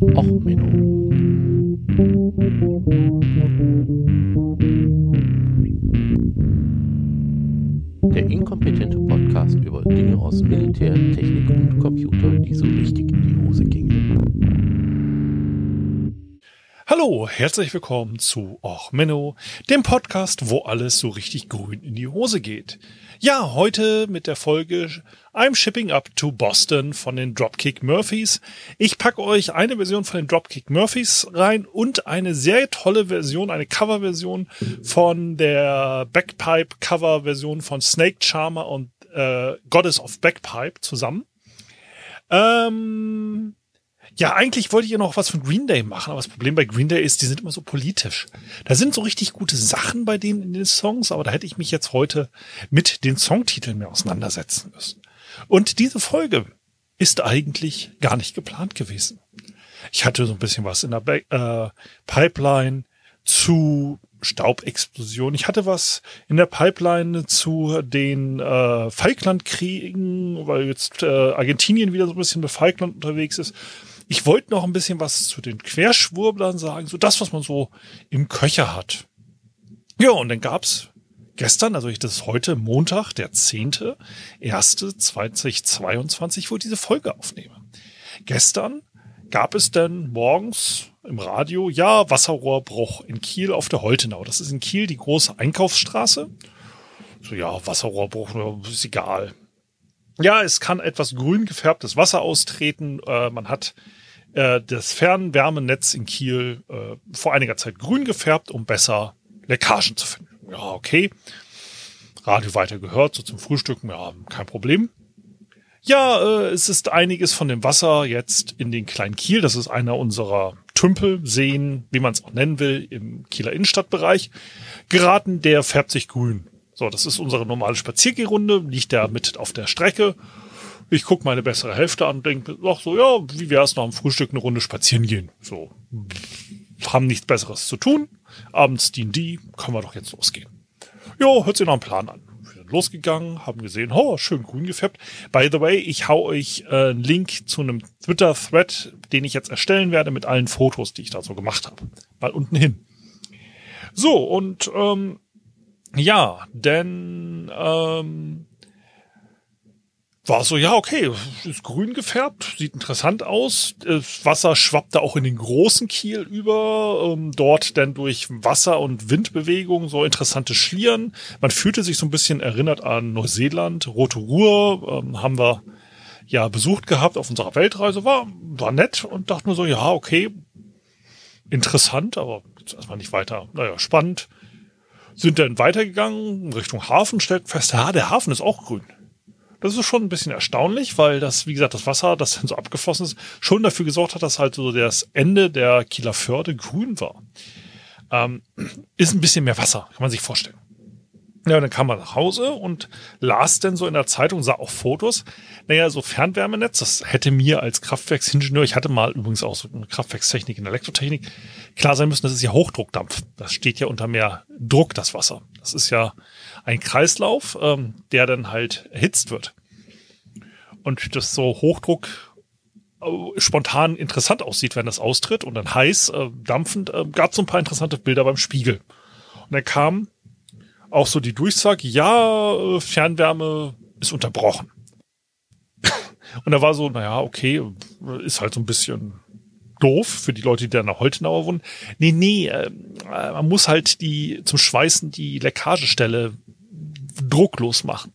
Och, Menno. Der inkompetente Podcast über Dinge aus Militär, Technik und Computer, die so richtig in die Hose gingen. Hallo, herzlich willkommen zu Och Menno, dem Podcast, wo alles so richtig grün in die Hose geht. Ja, heute mit der Folge I'm Shipping Up to Boston von den Dropkick Murphys. Ich packe euch eine Version von den Dropkick Murphys rein und eine sehr tolle Version, eine Coverversion von der Backpipe Coverversion von Snake Charmer und äh, Goddess of Backpipe zusammen. Ähm, ja, eigentlich wollte ich ja noch was von Green Day machen, aber das Problem bei Green Day ist, die sind immer so politisch. Da sind so richtig gute Sachen bei denen in den Songs, aber da hätte ich mich jetzt heute mit den Songtiteln mehr auseinandersetzen müssen. Und diese Folge ist eigentlich gar nicht geplant gewesen. Ich hatte so ein bisschen was in der Back, äh, Pipeline zu Staubexplosion. Ich hatte was in der Pipeline zu den äh, Falklandkriegen, weil jetzt äh, Argentinien wieder so ein bisschen bei Falkland unterwegs ist. Ich wollte noch ein bisschen was zu den Querschwurblern sagen, so das, was man so im Köcher hat. Ja, und dann gab's gestern, also ich das ist heute Montag, der 10.1.2022, wo ich diese Folge aufnehme. Gestern gab es dann morgens im Radio, ja, Wasserrohrbruch in Kiel auf der Holtenau. Das ist in Kiel die große Einkaufsstraße. So, ja, Wasserrohrbruch, ist egal. Ja, es kann etwas grün gefärbtes Wasser austreten. Äh, man hat äh, das Fernwärmenetz in Kiel äh, vor einiger Zeit grün gefärbt, um besser Leckagen zu finden. Ja, okay. Radio weiter gehört, so zum Frühstücken, ja, kein Problem. Ja, äh, es ist einiges von dem Wasser jetzt in den kleinen Kiel. Das ist einer unserer Tümpelseen, wie man es auch nennen will, im Kieler Innenstadtbereich. Geraten, der färbt sich grün. So, das ist unsere normale Spaziergehrunde, liegt da mit auf der Strecke ich gucke meine bessere Hälfte an und denke, ach so, ja, wie wäre es nach dem Frühstück eine Runde spazieren gehen? So, haben nichts Besseres zu tun. Abends dienen die, können wir doch jetzt losgehen. Jo, hört sich nach einem Plan an. Wir sind losgegangen, haben gesehen, oh, schön grün gefärbt. By the way, ich hau euch äh, einen Link zu einem Twitter-Thread, den ich jetzt erstellen werde mit allen Fotos, die ich da so gemacht habe. Mal unten hin. So, und ähm, ja, denn ähm, war so, ja, okay, ist grün gefärbt, sieht interessant aus. Das Wasser schwappte auch in den großen Kiel über, ähm, dort dann durch Wasser- und Windbewegung so interessante Schlieren. Man fühlte sich so ein bisschen erinnert an Neuseeland, Rote Ruhr, ähm, haben wir ja besucht gehabt auf unserer Weltreise, war, war nett und dachte nur so, ja, okay, interessant, aber jetzt erstmal nicht weiter, naja, spannend. Sind dann weitergegangen Richtung Hafen, stellt fest, ja, der Hafen ist auch grün. Das ist schon ein bisschen erstaunlich, weil das, wie gesagt, das Wasser, das dann so abgeflossen ist, schon dafür gesorgt hat, dass halt so das Ende der Kieler Förde grün war. Ähm, ist ein bisschen mehr Wasser, kann man sich vorstellen. Ja, und dann kam man nach Hause und las dann so in der Zeitung, sah auch Fotos. Naja, so Fernwärmenetz, das hätte mir als Kraftwerksingenieur, ich hatte mal übrigens auch so eine Kraftwerkstechnik in Elektrotechnik, klar sein müssen, das ist ja Hochdruckdampf. Das steht ja unter mehr Druck, das Wasser. Das ist ja ein Kreislauf, ähm, der dann halt erhitzt wird. Und das so Hochdruck äh, spontan interessant aussieht, wenn das austritt und dann heiß, äh, dampfend, äh, gab es so ein paar interessante Bilder beim Spiegel. Und dann kam auch so die Durchsage, ja, äh, Fernwärme ist unterbrochen. und da war so, naja, okay, ist halt so ein bisschen doof für die Leute, die da nach Holtenauer wohnen. Nee, nee, äh, man muss halt die zum Schweißen die Leckagestelle drucklos machen.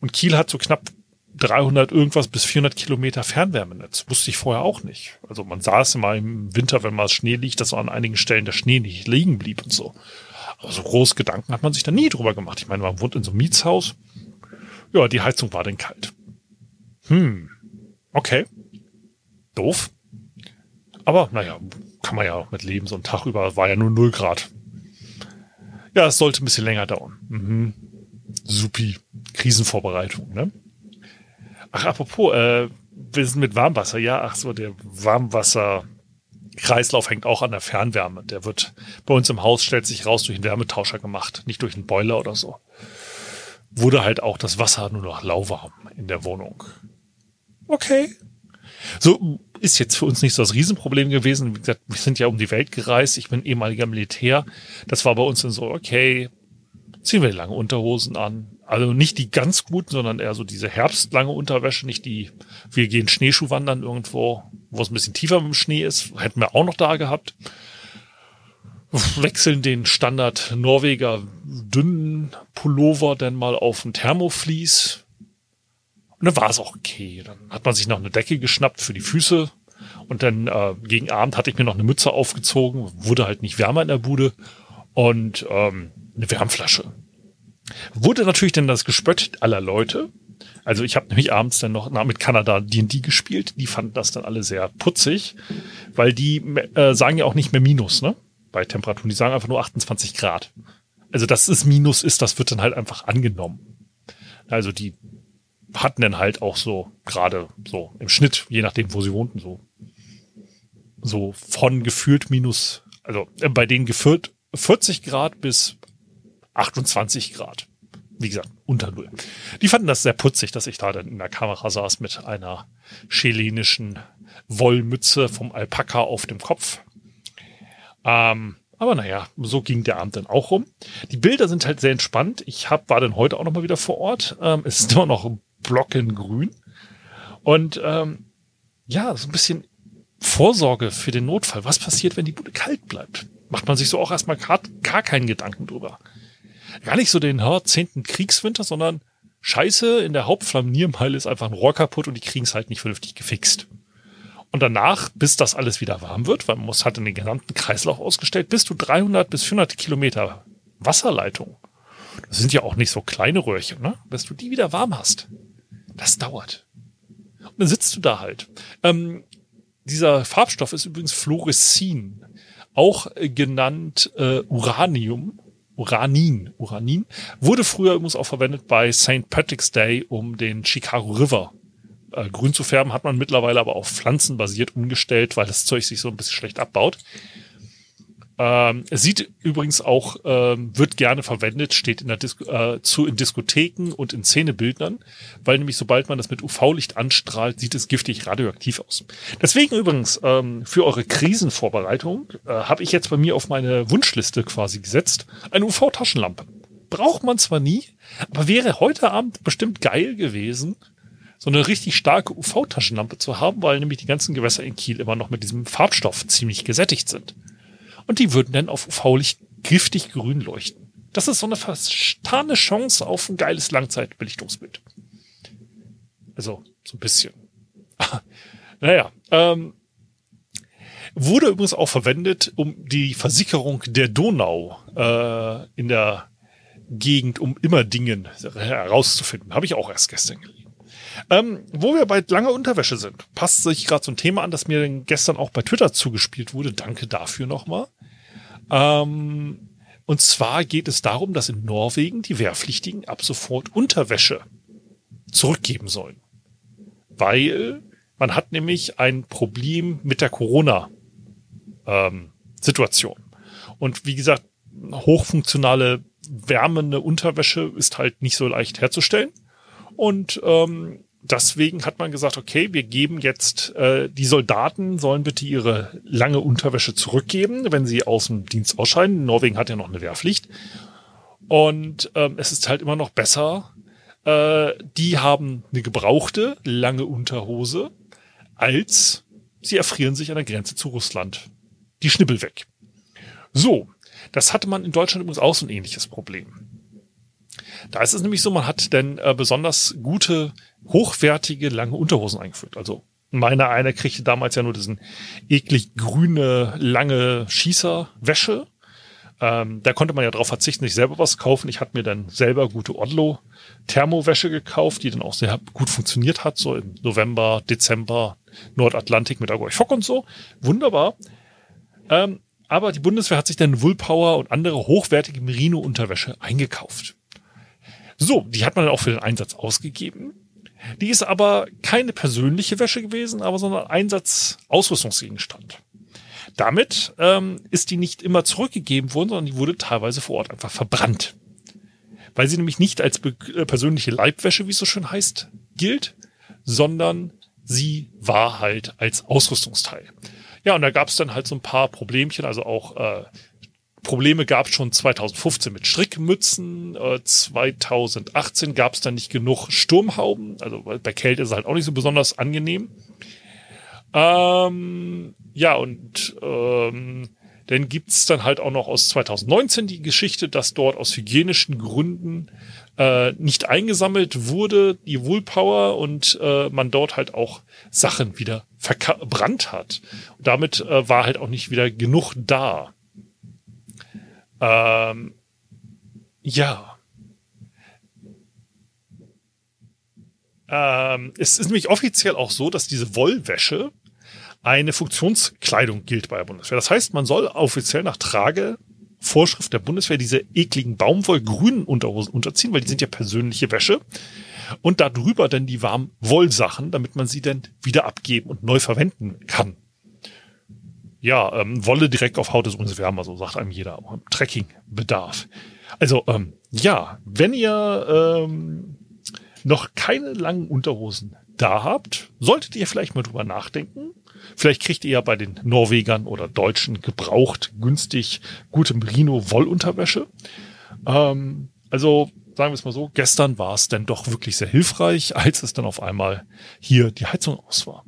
Und Kiel hat so knapp 300 irgendwas bis 400 Kilometer Fernwärmenetz. Wusste ich vorher auch nicht. Also man es immer im Winter, wenn mal Schnee liegt, dass an einigen Stellen der Schnee nicht liegen blieb und so. Also groß Gedanken hat man sich da nie drüber gemacht. Ich meine, man wohnt in so einem Mietshaus. Ja, die Heizung war denn kalt. Hm. Okay. Doof. Aber naja, kann man ja auch mit leben. So ein Tag über war ja nur 0 Grad. Ja, es sollte ein bisschen länger dauern. Mhm. Supi. Krisenvorbereitung, ne? Ach, apropos, äh, wir sind mit Warmwasser. Ja, ach so, der Warmwasserkreislauf hängt auch an der Fernwärme. Der wird bei uns im Haus, stellt sich raus, durch einen Wärmetauscher gemacht, nicht durch einen Boiler oder so. Wurde halt auch das Wasser nur noch lauwarm in der Wohnung. Okay. So, ist jetzt für uns nicht so das Riesenproblem gewesen. Wie gesagt, wir sind ja um die Welt gereist. Ich bin ehemaliger Militär. Das war bei uns dann so, okay, ziehen wir lange Unterhosen an. Also nicht die ganz guten, sondern eher so diese herbstlange Unterwäsche, nicht die, wir gehen Schneeschuhwandern irgendwo, wo es ein bisschen tiefer dem Schnee ist. Hätten wir auch noch da gehabt. Wechseln den Standard Norweger dünnen Pullover dann mal auf ein Thermoflies. Und dann war es auch okay. Dann hat man sich noch eine Decke geschnappt für die Füße. Und dann äh, gegen Abend hatte ich mir noch eine Mütze aufgezogen. Wurde halt nicht wärmer in der Bude. Und ähm, eine Wärmflasche. Wurde natürlich dann das Gespött aller Leute. Also ich habe nämlich abends dann noch mit Kanada D&D gespielt. Die fanden das dann alle sehr putzig, weil die äh, sagen ja auch nicht mehr Minus, ne? Bei Temperaturen. Die sagen einfach nur 28 Grad. Also dass es Minus ist, das wird dann halt einfach angenommen. Also die hatten dann halt auch so gerade so im Schnitt, je nachdem, wo sie wohnten, so so von gefühlt minus, also äh, bei denen gefühlt 40 Grad bis 28 Grad. Wie gesagt, unter Null. Die fanden das sehr putzig, dass ich da dann in der Kamera saß mit einer chilenischen Wollmütze vom Alpaka auf dem Kopf. Ähm, aber naja, so ging der Abend dann auch rum. Die Bilder sind halt sehr entspannt. Ich hab, war dann heute auch nochmal wieder vor Ort. Ähm, es ist immer noch blockengrün. Und ähm, ja, so ein bisschen Vorsorge für den Notfall. Was passiert, wenn die Bude kalt bleibt? Macht man sich so auch erstmal gar, gar keinen Gedanken drüber gar nicht so den zehnten Kriegswinter, sondern Scheiße, in der Hauptflammiermeile ist einfach ein Rohr kaputt und die kriegen es halt nicht vernünftig gefixt. Und danach, bis das alles wieder warm wird, weil man muss halt in den gesamten Kreislauf ausgestellt, bist du 300 bis 400 Kilometer Wasserleitung. Das sind ja auch nicht so kleine Röhrchen, ne? Bis du die wieder warm hast. Das dauert. Und dann sitzt du da halt. Ähm, dieser Farbstoff ist übrigens Fluorescin, auch genannt äh, Uranium Uranin, Uranin, wurde früher übrigens auch verwendet bei St. Patrick's Day, um den Chicago River äh, grün zu färben, hat man mittlerweile aber auf Pflanzen basiert umgestellt, weil das Zeug sich so ein bisschen schlecht abbaut. Ähm, sieht übrigens auch, ähm, wird gerne verwendet, steht in der Disco, äh, zu in Diskotheken und in Szenebildnern, weil nämlich sobald man das mit UV-Licht anstrahlt, sieht es giftig radioaktiv aus. Deswegen übrigens ähm, für eure Krisenvorbereitung äh, habe ich jetzt bei mir auf meine Wunschliste quasi gesetzt eine UV-Taschenlampe. Braucht man zwar nie, aber wäre heute Abend bestimmt geil gewesen, so eine richtig starke UV-Taschenlampe zu haben, weil nämlich die ganzen Gewässer in Kiel immer noch mit diesem Farbstoff ziemlich gesättigt sind und die würden dann auf UV-Licht giftig grün leuchten. Das ist so eine verstane Chance auf ein geiles Langzeitbelichtungsbild. Also, so ein bisschen. naja, ähm, wurde übrigens auch verwendet, um die Versicherung der Donau äh, in der Gegend um Immerdingen herauszufinden. Habe ich auch erst gestern gelesen. Ähm, wo wir bei langer Unterwäsche sind, passt sich gerade so ein Thema an, das mir gestern auch bei Twitter zugespielt wurde. Danke dafür nochmal. Ähm, und zwar geht es darum, dass in Norwegen die Wehrpflichtigen ab sofort Unterwäsche zurückgeben sollen. Weil man hat nämlich ein Problem mit der Corona-Situation. Ähm, und wie gesagt, hochfunktionale wärmende Unterwäsche ist halt nicht so leicht herzustellen. Und ähm, deswegen hat man gesagt, okay, wir geben jetzt, äh, die Soldaten sollen bitte ihre lange Unterwäsche zurückgeben, wenn sie aus dem Dienst ausscheiden. Norwegen hat ja noch eine Wehrpflicht. Und ähm, es ist halt immer noch besser, äh, die haben eine gebrauchte, lange Unterhose, als sie erfrieren sich an der Grenze zu Russland. Die Schnibbel weg. So, das hatte man in Deutschland übrigens auch so ein ähnliches Problem. Da ist es nämlich so, man hat denn äh, besonders gute, hochwertige, lange Unterhosen eingeführt. Also meine eine kriegte damals ja nur diesen eklig grüne, lange Schießerwäsche. Ähm, da konnte man ja darauf verzichten, sich selber was kaufen. Ich hatte mir dann selber gute Odlo Thermowäsche gekauft, die dann auch sehr gut funktioniert hat, so im November, Dezember, Nordatlantik mit Agoi Fock und so. Wunderbar. Ähm, aber die Bundeswehr hat sich dann Woolpower und andere hochwertige Merino-Unterwäsche eingekauft. So, die hat man dann auch für den Einsatz ausgegeben. Die ist aber keine persönliche Wäsche gewesen, aber sondern Einsatz-Ausrüstungsgegenstand. Damit ähm, ist die nicht immer zurückgegeben worden, sondern die wurde teilweise vor Ort einfach verbrannt. Weil sie nämlich nicht als äh, persönliche Leibwäsche, wie es so schön heißt, gilt, sondern sie war halt als Ausrüstungsteil. Ja, und da gab es dann halt so ein paar Problemchen, also auch äh, Probleme gab es schon 2015 mit Strickmützen, äh, 2018 gab es dann nicht genug Sturmhauben, also bei Kälte ist es halt auch nicht so besonders angenehm. Ähm, ja, und ähm, dann gibt's dann halt auch noch aus 2019 die Geschichte, dass dort aus hygienischen Gründen äh, nicht eingesammelt wurde, die Woolpower, und äh, man dort halt auch Sachen wieder verbrannt hat. Und damit äh, war halt auch nicht wieder genug da. Ähm, ja. Ähm, es ist nämlich offiziell auch so, dass diese Wollwäsche eine Funktionskleidung gilt bei der Bundeswehr. Das heißt, man soll offiziell nach Tragevorschrift der Bundeswehr diese ekligen Baumwollgrünen Unterhosen unterziehen, weil die sind ja persönliche Wäsche. Und darüber dann die warmen Wollsachen, damit man sie dann wieder abgeben und neu verwenden kann. Ja, ähm, Wolle direkt auf Haut ist übrigens wärmer, so sagt einem jeder, im Trekkingbedarf. Also, ähm, ja, wenn ihr ähm, noch keine langen Unterhosen da habt, solltet ihr vielleicht mal drüber nachdenken, Vielleicht kriegt ihr ja bei den Norwegern oder Deutschen gebraucht, günstig, gute Merino-Wollunterwäsche. Ähm, also sagen wir es mal so, gestern war es denn doch wirklich sehr hilfreich, als es dann auf einmal hier die Heizung aus war.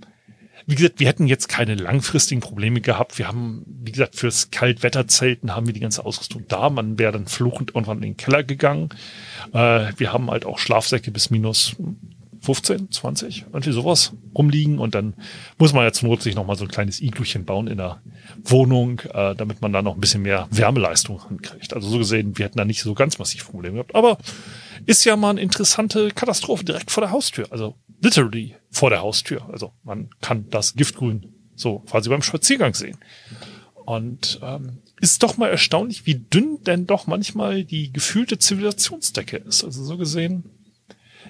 Wie gesagt, wir hätten jetzt keine langfristigen Probleme gehabt. Wir haben, wie gesagt, fürs Kaltwetterzelten haben wir die ganze Ausrüstung da. Man wäre dann fluchend irgendwann in den Keller gegangen. Äh, wir haben halt auch Schlafsäcke bis minus 15, 20, irgendwie sowas rumliegen und dann muss man ja zur Not sich nochmal so ein kleines Igluchen bauen in der Wohnung, äh, damit man da noch ein bisschen mehr Wärmeleistung hinkriegt. Also so gesehen, wir hätten da nicht so ganz massiv Probleme gehabt, aber ist ja mal eine interessante Katastrophe direkt vor der Haustür, also literally vor der Haustür. Also man kann das Giftgrün so quasi beim Spaziergang sehen. Und ähm, ist doch mal erstaunlich, wie dünn denn doch manchmal die gefühlte Zivilisationsdecke ist. Also so gesehen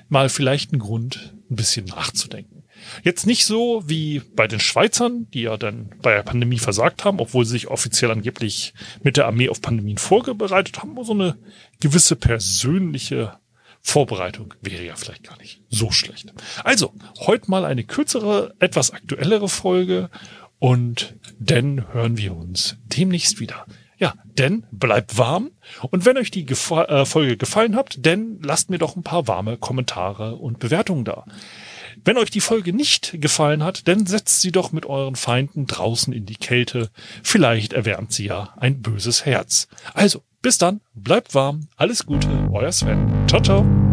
mal vielleicht ein Grund, ein bisschen nachzudenken. Jetzt nicht so wie bei den Schweizern, die ja dann bei der Pandemie versagt haben, obwohl sie sich offiziell angeblich mit der Armee auf Pandemien vorbereitet haben, aber so eine gewisse persönliche Vorbereitung wäre ja vielleicht gar nicht so schlecht. Also, heute mal eine kürzere, etwas aktuellere Folge und dann hören wir uns demnächst wieder. Ja, denn bleibt warm. Und wenn euch die Gefa äh, Folge gefallen hat, denn lasst mir doch ein paar warme Kommentare und Bewertungen da. Wenn euch die Folge nicht gefallen hat, dann setzt sie doch mit euren Feinden draußen in die Kälte. Vielleicht erwärmt sie ja ein böses Herz. Also, bis dann, bleibt warm, alles Gute, euer Sven. Ciao, ciao.